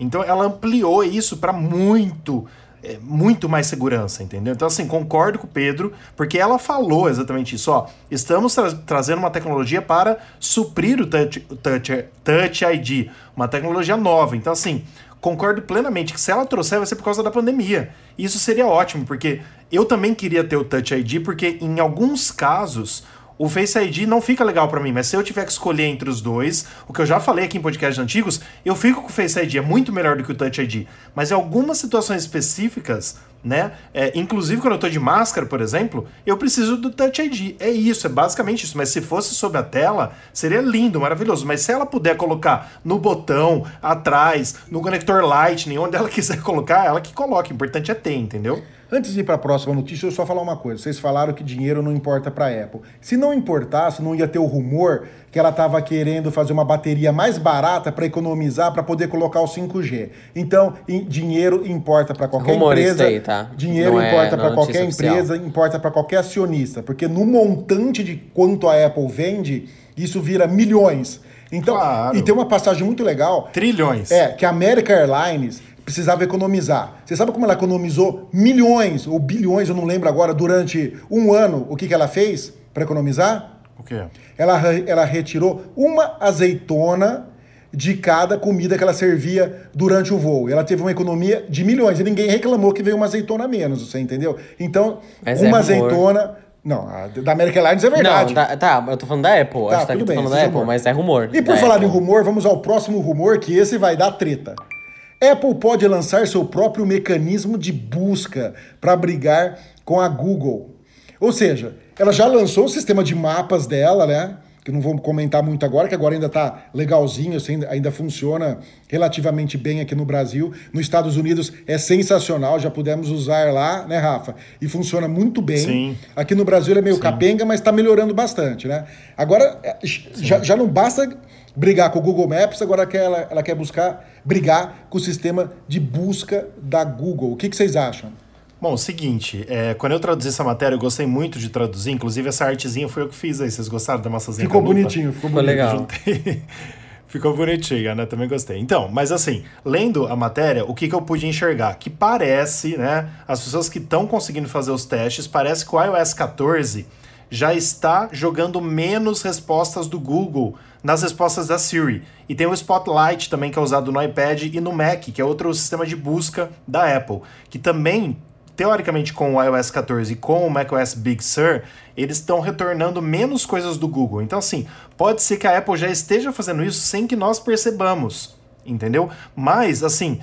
Então ela ampliou isso para muito, é, muito mais segurança, entendeu? Então, assim, concordo com o Pedro, porque ela falou exatamente isso. Ó, estamos tra trazendo uma tecnologia para suprir o Touch, touch, touch ID, uma tecnologia nova. Então, assim, concordo plenamente que se ela trouxer vai ser por causa da pandemia. Isso seria ótimo, porque eu também queria ter o Touch ID, porque em alguns casos o Face ID não fica legal para mim, mas se eu tiver que escolher entre os dois, o que eu já falei aqui em podcasts antigos, eu fico com o Face ID, é muito melhor do que o Touch ID. Mas em algumas situações específicas, né? É, inclusive quando eu tô de máscara, por exemplo, eu preciso do Touch ID. É isso, é basicamente isso. Mas se fosse sob a tela, seria lindo, maravilhoso. Mas se ela puder colocar no botão, atrás, no conector Lightning, onde ela quiser colocar, ela que coloque. O importante é ter, entendeu? Antes de ir para a próxima notícia, eu só falar uma coisa. Vocês falaram que dinheiro não importa para a Apple. Se não importasse, não ia ter o rumor que ela estava querendo fazer uma bateria mais barata para economizar, para poder colocar o 5G. Então, em- dinheiro importa para qualquer Rumores empresa. daí, tá? Dinheiro Não é- importa é para qualquer notícia empresa, importa para qualquer acionista, porque no montante de quanto a Apple vende, isso vira milhões. Então, Claro. e tem uma passagem muito legal Trilhões. é, que a American Airlines precisava economizar. Você sabe como ela economizou milhões ou bilhões, eu não lembro agora, durante um ano? O que, que ela fez para economizar? O quê? Ela, ela retirou uma azeitona de cada comida que ela servia durante o voo. Ela teve uma economia de milhões e ninguém reclamou que veio uma azeitona a menos, você entendeu? Então, Mas é uma rumor. azeitona. Não, a da American Airlines é verdade. Não, tá, tá, eu tô falando da Apple. Tá, acho que tudo tá bem, falando da é Apple, rumor. mas é rumor. E por falar Apple. em rumor, vamos ao próximo rumor, que esse vai dar treta. Apple pode lançar seu próprio mecanismo de busca para brigar com a Google. Ou seja, ela já lançou o sistema de mapas dela, né? Que não vamos comentar muito agora, que agora ainda tá legalzinho, assim, ainda- funciona relativamente bem aqui no Brasil. Nos Estados Unidos é sensacional, já pudemos usar lá, né, Rafa? E funciona muito bem. Sim. Aqui no Brasil é meio capenga, mas está melhorando bastante, né? Agora, é, já, já não basta brigar com o Google Maps, agora que ela, ela quer buscar brigar com o sistema de busca da Google. O que, que vocês acham? Bom, o seguinte, é, quando eu traduzi essa matéria, eu gostei muito de traduzir, inclusive essa artezinha foi eu que fiz aí. Vocês gostaram da maçãzinha? Ficou bonitinho, ficou Ficou bonito. legal. Juntei. Ficou bonitinha, né? Também gostei. Então, mas assim, lendo a matéria, o que, que eu pude enxergar? Que parece, né? As pessoas que estão conseguindo fazer os testes, parece que o iOS 14 já está jogando menos respostas do Google nas respostas da Siri. E tem o Spotlight também, que é usado no iPad e no Mac, que é outro sistema de busca da Apple, que também teoricamente com o iOS 14 e com o macOS Big Sur, eles estão retornando menos coisas do Google. Então, assim, pode ser que a Apple já esteja fazendo isso sem que nós percebamos, entendeu? Mas, assim,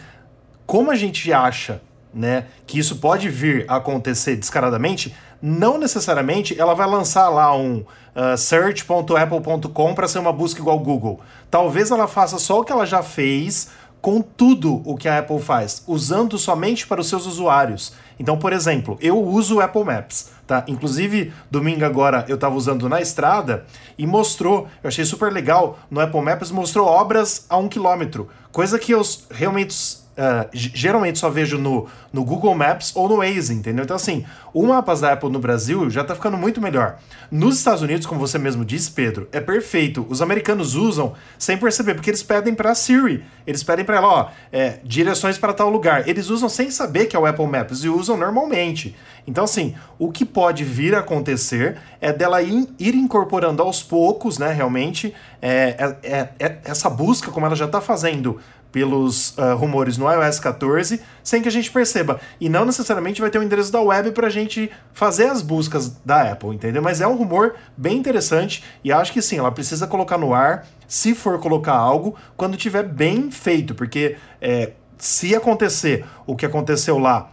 como a gente acha né, que isso pode vir a acontecer descaradamente, não necessariamente ela vai lançar lá um uh, search.apple.com para ser uma busca igual Google. Talvez ela faça só o que ela já fez com tudo o que a Apple faz, usando somente para os seus usuários. Então, por exemplo, eu uso o Apple Maps, tá? Inclusive, domingo agora eu estava usando na estrada e mostrou, eu achei super legal, no Apple Maps mostrou obras a um quilômetro, coisa que eu realmente Uh, geralmente só vejo no, no Google Maps ou no Waze, entendeu? Então, assim, o mapas da Apple no Brasil já tá ficando muito melhor. Nos Estados Unidos, como você mesmo disse, Pedro, é perfeito. Os americanos usam sem perceber, porque eles pedem pra Siri. Eles pedem pra ela, ó, é, direções para tal lugar. Eles usam sem saber que é o Apple Maps e usam normalmente. Então, assim, o que pode vir a acontecer é dela ir, ir incorporando aos poucos, né, realmente, é, é- é- é- essa busca, como ela já tá fazendo pelos ah, rumores no iOS 14, sem que a gente perceba. E não necessariamente vai ter o endereço da web para a gente fazer as buscas da Apple, entendeu? Mas é um rumor bem interessante e acho que sim, ela precisa colocar no ar, se for colocar algo, quando tiver bem feito, porque é, se acontecer o que aconteceu lá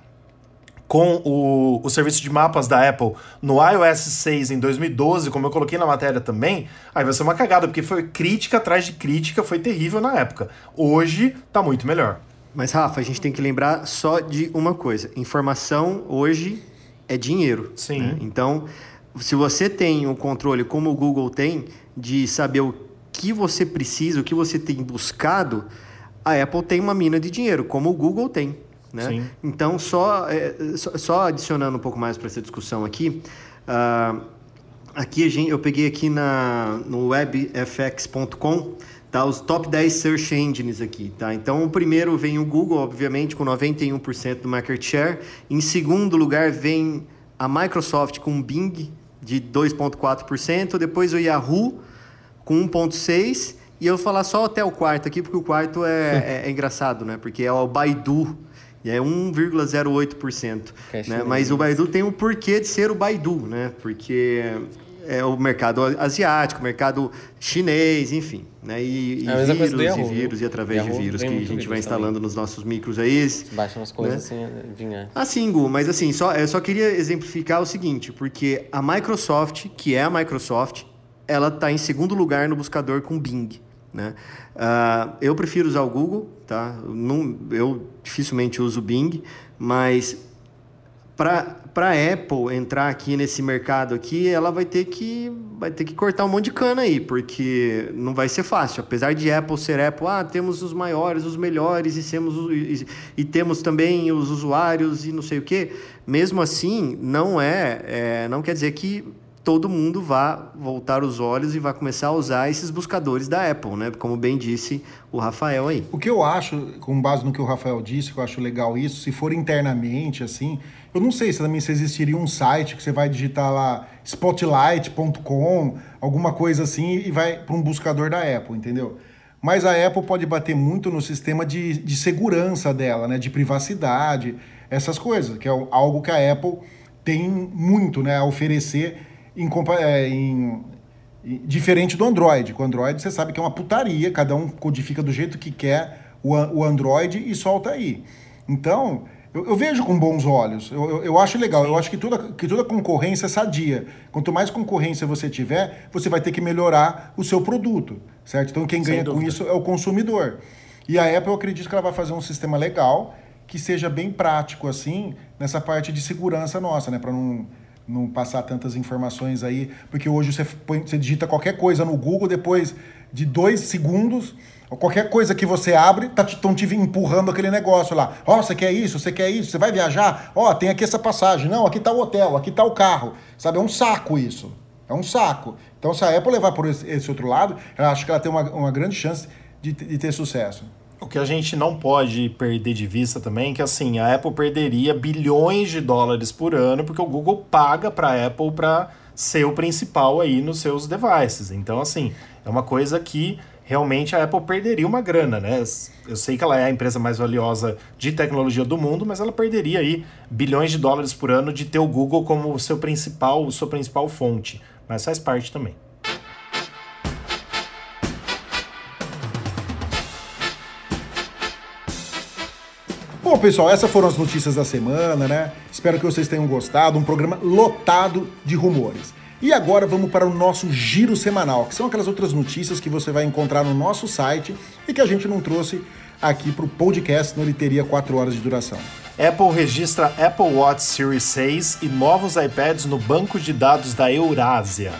com o, o serviço de mapas da Apple no iOS 6 em 2012, como eu coloquei na matéria também, aí vai ser uma cagada, porque foi crítica atrás de crítica, foi terrível na época. Hoje tá muito melhor. Mas, Rafa, a gente tem que lembrar só de uma coisa: informação hoje é dinheiro. Sim. né? Então, se você tem o controle, como o Google tem, de saber o que você precisa, o que você tem buscado, a Apple tem uma mina de dinheiro, como o Google tem. Né? Sim. Então, só, é, só, só adicionando um pouco mais para essa discussão aqui, Ah, aqui a gente, eu peguei aqui na, no webfx.com tá, os top 10 search engines aqui. Tá? Então, o primeiro vem o Google, obviamente, com 91% do market share. Em segundo lugar vem a Microsoft com Bing, de 2,4%. Depois o Yahoo, com 1,6%. E eu vou falar só até o quarto aqui, porque o quarto é, é- é engraçado, né? Porque é o Baidu, e é 1,08%. Que é Né? Mas o Baidu tem o porquê de ser o Baidu, né? Porque é o mercado asiático, mercado chinês, enfim. Né? E, e É vírus, e vírus, e através Yahoo de vírus que a gente vai instalando também. nos nossos micros aí. Baixa umas coisas Né? assim, vinha. Assim, Gu, mas assim, só, eu só queria exemplificar o seguinte, porque a Microsoft, que é a Microsoft, ela está em segundo lugar no buscador com Bing. Né? Ah, eu prefiro usar o Google, tá? Não, eu dificilmente uso o Bing, mas para a Apple entrar aqui nesse mercado aqui, ela vai ter que vai ter que cortar um monte de cana aí, porque não vai ser fácil. Apesar de Apple ser Apple, ah, temos os maiores, os melhores e temos e, e temos também os usuários e não sei o quê. Mesmo assim, não é, é, não quer dizer que todo mundo vá voltar os olhos e vai começar a usar esses buscadores da Apple, né? Como bem disse o Rafael aí. O que eu acho, com base no que o Rafael disse, que eu acho legal isso, se for internamente, assim, eu não sei se também se existiria um site que você vai digitar lá spotlight.com, alguma coisa assim, e vai para um buscador da Apple, entendeu? Mas a Apple pode bater muito no sistema de, de segurança dela, né? De privacidade, essas coisas, que é algo que a Apple tem muito né, a oferecer em, é, em, e- Diferente do Android. Com o Android você sabe que é uma putaria, cada um codifica do jeito que quer o, o Android e solta aí. Então, eu, eu vejo com bons olhos, eu, eu, eu acho legal, eu acho que toda, que toda concorrência é sadia. Quanto mais concorrência você tiver, você vai ter que melhorar o seu produto, certo? Então quem ganha com isso é o consumidor. E a Apple, eu acredito que ela vai fazer um sistema legal, que seja bem prático, assim, nessa parte de segurança nossa, né? Para não, não passar tantas informações aí. Porque hoje você, põe, você digita qualquer coisa no Google, depois de dois segundos, qualquer coisa que você abre, estão te empurrando aquele negócio lá. Ó, você quer isso, você quer isso, você vai viajar? Ó, tem aqui essa passagem. Não, aqui tá o hotel, aqui tá o carro. Sabe, é um saco isso. É um saco. Então, se a Apple levar por esse, esse outro lado, eu acho que ela tem uma, uma grande chance de, de ter sucesso. O que a gente não pode perder de vista também é que assim, a Apple perderia bilhões de dólares por ano porque o Google paga para a Apple para ser o principal aí nos seus devices. Então, assim, é uma coisa que realmente a Apple perderia uma grana, né? Eu sei que ela é a empresa mais valiosa de tecnologia do mundo, mas ela perderia aí bilhões de dólares por ano de ter o Google como seu principal, sua principal fonte. Mas faz parte também. Bom, pessoal, essas foram as notícias da semana, né? Espero que vocês tenham gostado. Um programa lotado de rumores. E agora vamos para o nosso giro semanal, que são aquelas outras notícias que você vai encontrar no nosso site e que a gente não trouxe aqui para o podcast, senão ele teria 4 horas de duração. Apple registra Apple Watch Series 6 e novos iPads no banco de dados da Eurásia.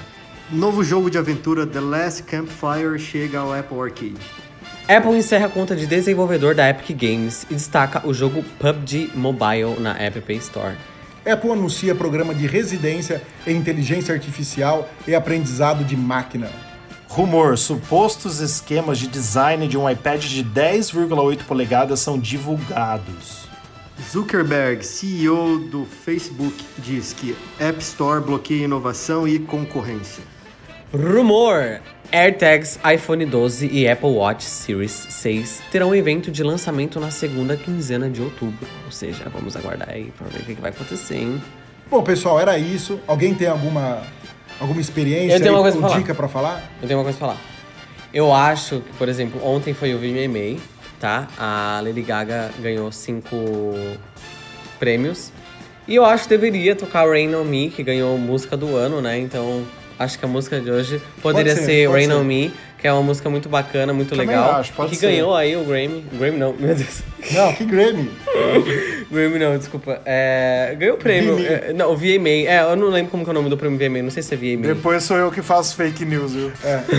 Novo jogo de aventura The Last Campfire chega ao Apple Arcade. Apple encerra a conta de desenvolvedor da Epic Games e destaca o jogo PUBG Mobile na App Store. Apple anuncia programa de residência em inteligência artificial e aprendizado de máquina. Rumor: supostos esquemas de design de um iPad de 10,8 polegadas são divulgados. Zuckerberg, CEO do Facebook, diz que App Store bloqueia inovação e concorrência. Rumor! AirTags, iPhone 12 e Apple Watch Series 6 terão um evento de lançamento na segunda quinzena de outubro. Ou seja, vamos aguardar aí pra ver o que vai acontecer, hein? Bom, pessoal, era isso. Alguém tem alguma, alguma experiência Eu tenho uma coisa pra falar. dica para falar? Eu tenho uma coisa pra falar. Eu acho que, por exemplo, ontem foi o VMA, tá? A Lady Gaga ganhou cinco prêmios. E eu acho que deveria tocar Rain On Me, que ganhou música do ano, né? Então, acho que a música de hoje poderia ser, ser, pode Rain ser. On Me, que é uma música muito bacana, muito Também legal. acho, pode que ser. ganhou aí o Grammy. Grammy não, meu Deus. Não, que Grammy. Grammy não, desculpa. É, ganhou o prêmio. É, não, o VMA. É, eu não lembro como que é o nome do prêmio VMA. Não sei se é VMA. Depois sou eu que faço fake news, viu?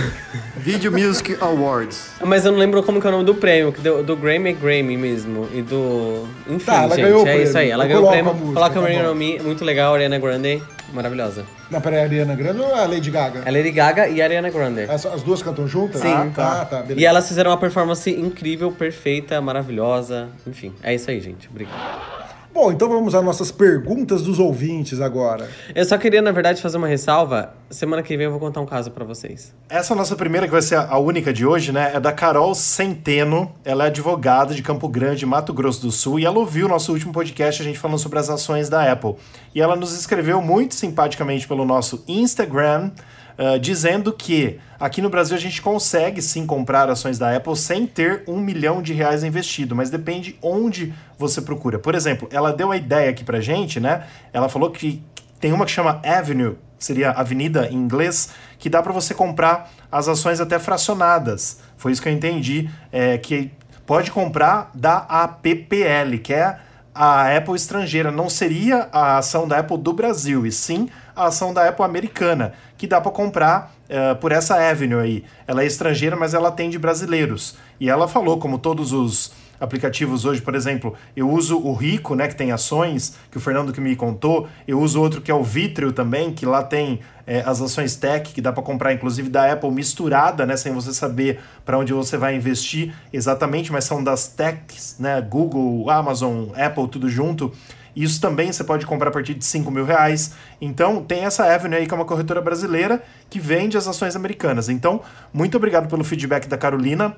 Video Music Awards. Mas eu não lembro como é o nome do prêmio. que Do, do Grammy é Grammy mesmo. E do. Enfim, Tá, ela gente. ganhou o é prêmio. isso aí. Ela Eu ganhou o prêmio. Coloca tá o Rain bom. on Me. Muito legal, Ariana Grande. Maravilhosa. Não, peraí, a Ariana Grande ou a Lady Gaga? É Lady Gaga e Ariana Grande. As, as duas cantam juntas? Sim. Ah, tá, tá, beleza. E elas fizeram uma performance incrível, perfeita, maravilhosa. Enfim, é isso aí, gente. Obrigado. Bom, então vamos às nossas perguntas dos ouvintes agora. Eu só queria, na verdade, fazer uma ressalva. Semana que vem eu vou contar um caso pra vocês. Essa nossa primeira, que vai ser a única de hoje, né? É da Carol Centeno. Ela é advogada de Campo Grande, Mato Grosso do Sul. E ela ouviu o nosso último podcast, a gente falando sobre as ações da Apple. E ela nos escreveu muito simpaticamente pelo nosso Instagram, ah, dizendo que aqui no Brasil a gente consegue sim comprar ações da Apple sem ter um milhão de reais investido, mas depende onde você procura. Por exemplo, ela deu a ideia aqui pra gente, né? Ela falou que tem uma que chama Avenue, seria avenida em inglês, que dá para você comprar as ações até fracionadas. Foi isso que eu entendi, é, que pode comprar da APPL, que é a Apple estrangeira. Não seria a ação da Apple do Brasil, e sim a ação da Apple americana, que dá para comprar é, por essa Avenue aí. Ela é estrangeira, mas ela atende brasileiros. E ela falou, como todos os aplicativos hoje, por exemplo, eu uso o Rico, né, que tem ações, que o Fernando que me contou, eu uso outro que é o Vitrio também, que lá tem é, as ações tech, que dá para comprar inclusive da Apple misturada, né, sem você saber para onde você vai investir exatamente, mas são das techs, né, Google, Amazon, Apple, tudo junto. Isso também você pode comprar a partir de 5 mil reais. Então, tem essa Avenue aí, que é uma corretora brasileira que vende as ações americanas. Então, muito obrigado pelo feedback da Carolina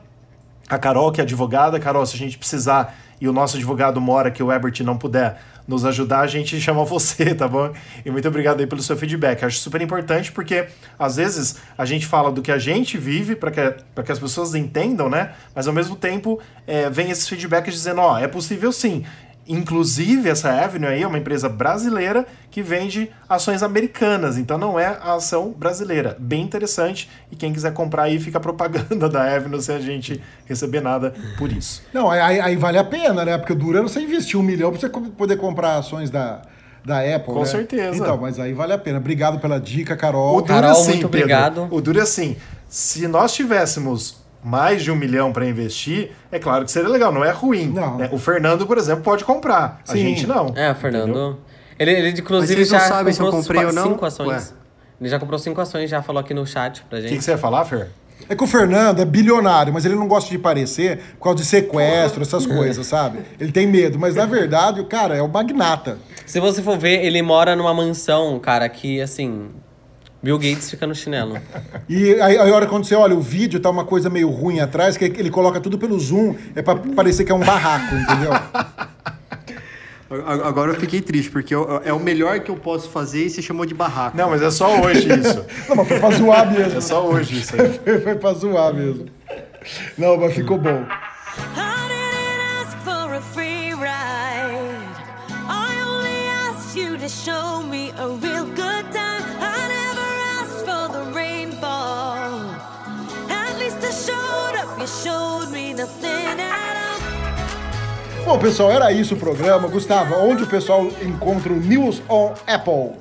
a Carol, que é advogada. Carol, se a gente precisar e o nosso advogado mora que o Ebert não puder nos ajudar, a gente chama você, tá bom? E muito obrigado aí pelo seu feedback. Acho super importante porque às vezes a gente fala do que a gente vive para que, que as pessoas entendam, né? Mas ao mesmo tempo é, vem esses feedbacks dizendo: ó, é possível sim. Inclusive, essa Avenue aí é uma empresa brasileira que vende ações americanas, então não é a ação brasileira. Bem interessante. E quem quiser comprar aí, fica a propaganda da Avenue sem a gente receber nada por isso. Não, aí, aí vale a pena, né? Porque dura você investir um milhão pra você poder comprar ações da, da Apple. Com né? certeza. Então, mas aí vale a pena. Obrigado pela dica, Carol. O duro Carol, é assim, muito Pedro. obrigado. O duro é assim, se nós tivéssemos mais de um milhão para investir, é claro que seria legal, não é ruim. Não. né? O Fernando, por exemplo, pode comprar. A Sim. gente não. É, o Fernando. Ele, ele inclusive já sabem se eu comprou comprei ou não? cinco ações. Ué. Ele já comprou cinco ações, já falou aqui no chat pra O gente. que, que você ia falar, Fer? É que o Fernando é bilionário, mas ele não gosta de parecer por causa de sequestro, essas coisas, sabe? Ele tem medo, mas na verdade o cara é o magnata. Se você for ver, ele mora numa mansão, cara, que assim. Bill Gates fica no chinelo. E aí, aí a hora quando você olha o vídeo, tá uma coisa meio ruim atrás, que ele coloca tudo pelo zoom, é pra parecer que é um barraco, entendeu? Agora eu fiquei triste, porque eu- é o melhor que eu posso fazer e você chamou de barraco. Não, mas é só hoje isso. Não, mas foi pra zoar mesmo. É só hoje isso aí. Foi, foi pra zoar mesmo. Não, mas ficou bom. Bom, pessoal, era isso o programa. Gustavo, onde o pessoal encontra o News on Apple?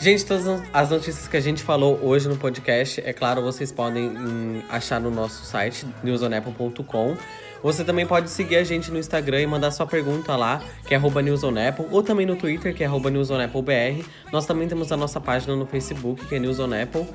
Gente, todas as notícias que a gente falou hoje no podcast, é claro, vocês podem hum, achar no nosso site, newsonapple.com. Você também pode seguir a gente no Instagram e mandar sua pergunta lá, que é newsonapple, ou também no Twitter, que é newsonapplebr. Nós também temos a nossa página no Facebook, que é newsonapple.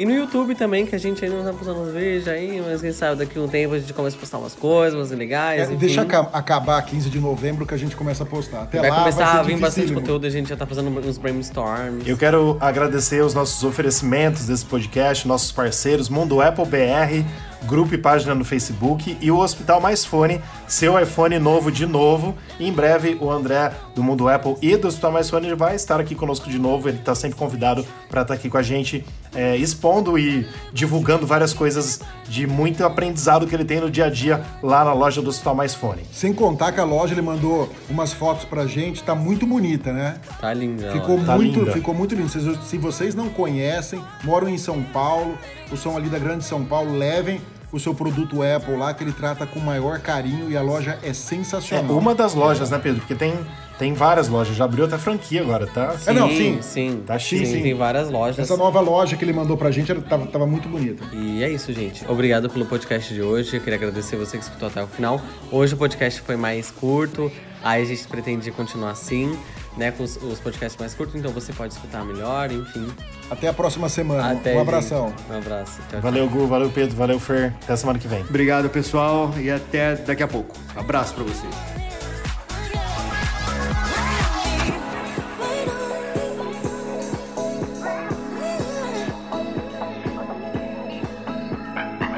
E no YouTube também, que a gente ainda não tá postando uns vídeos aí, mas quem sabe daqui a um tempo a gente começa a postar umas coisas, umas legais, É, deixa aca- acabar 15 de novembro que a gente começa a postar. Até Vai lá começar vai ser a vir bastante conteúdo, a gente já tá fazendo uns brainstorms. Eu quero agradecer os nossos oferecimentos desse podcast, nossos parceiros, Mundo Apple BR, grupo e página no Facebook e o Hospital Mais Fone, seu iPhone novo de novo. E em breve o André do Mundo Apple e do Hospital Mais Fone vai estar aqui conosco de novo. Ele está sempre convidado para estar aqui com a gente, é, expondo e divulgando várias coisas de muito aprendizado que ele tem no dia a dia lá na loja do Hospital Mais Fone. Sem contar que a loja ele mandou umas fotos pra gente, tá muito bonita, né? Tá lindo. Ficou Tá muito, linda. ficou muito lindo. Se, se vocês não conhecem, moram em São Paulo, ou são ali da Grande São Paulo, levem, o seu produto Apple lá, que ele trata com o maior carinho e a loja é É sensacional. uma das lojas, né, Pedro? Porque tem, tem várias lojas. Já abriu até franquia agora, tá? É, não, sim. sim. Tá sim, chique. Tem várias lojas. Essa nova loja que ele mandou pra gente era- tava, tava muito bonita. E é isso, gente. Obrigado pelo podcast de hoje. Eu queria agradecer você que escutou até o final. Hoje o podcast foi mais curto, aí a gente pretende continuar assim, né? Com os, os podcasts mais curtos, então você pode escutar melhor, enfim. Até a próxima semana. Até, um abração. gente. Um abraço. Tchau, tchau. Valeu, Gu, valeu, Pedro, valeu, Fer. Até semana que vem. Obrigado, pessoal, e até daqui a pouco. Abraço pra vocês.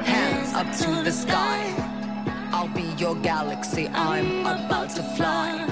hands up to the sky. I'll be your galaxy, I'm about to fly.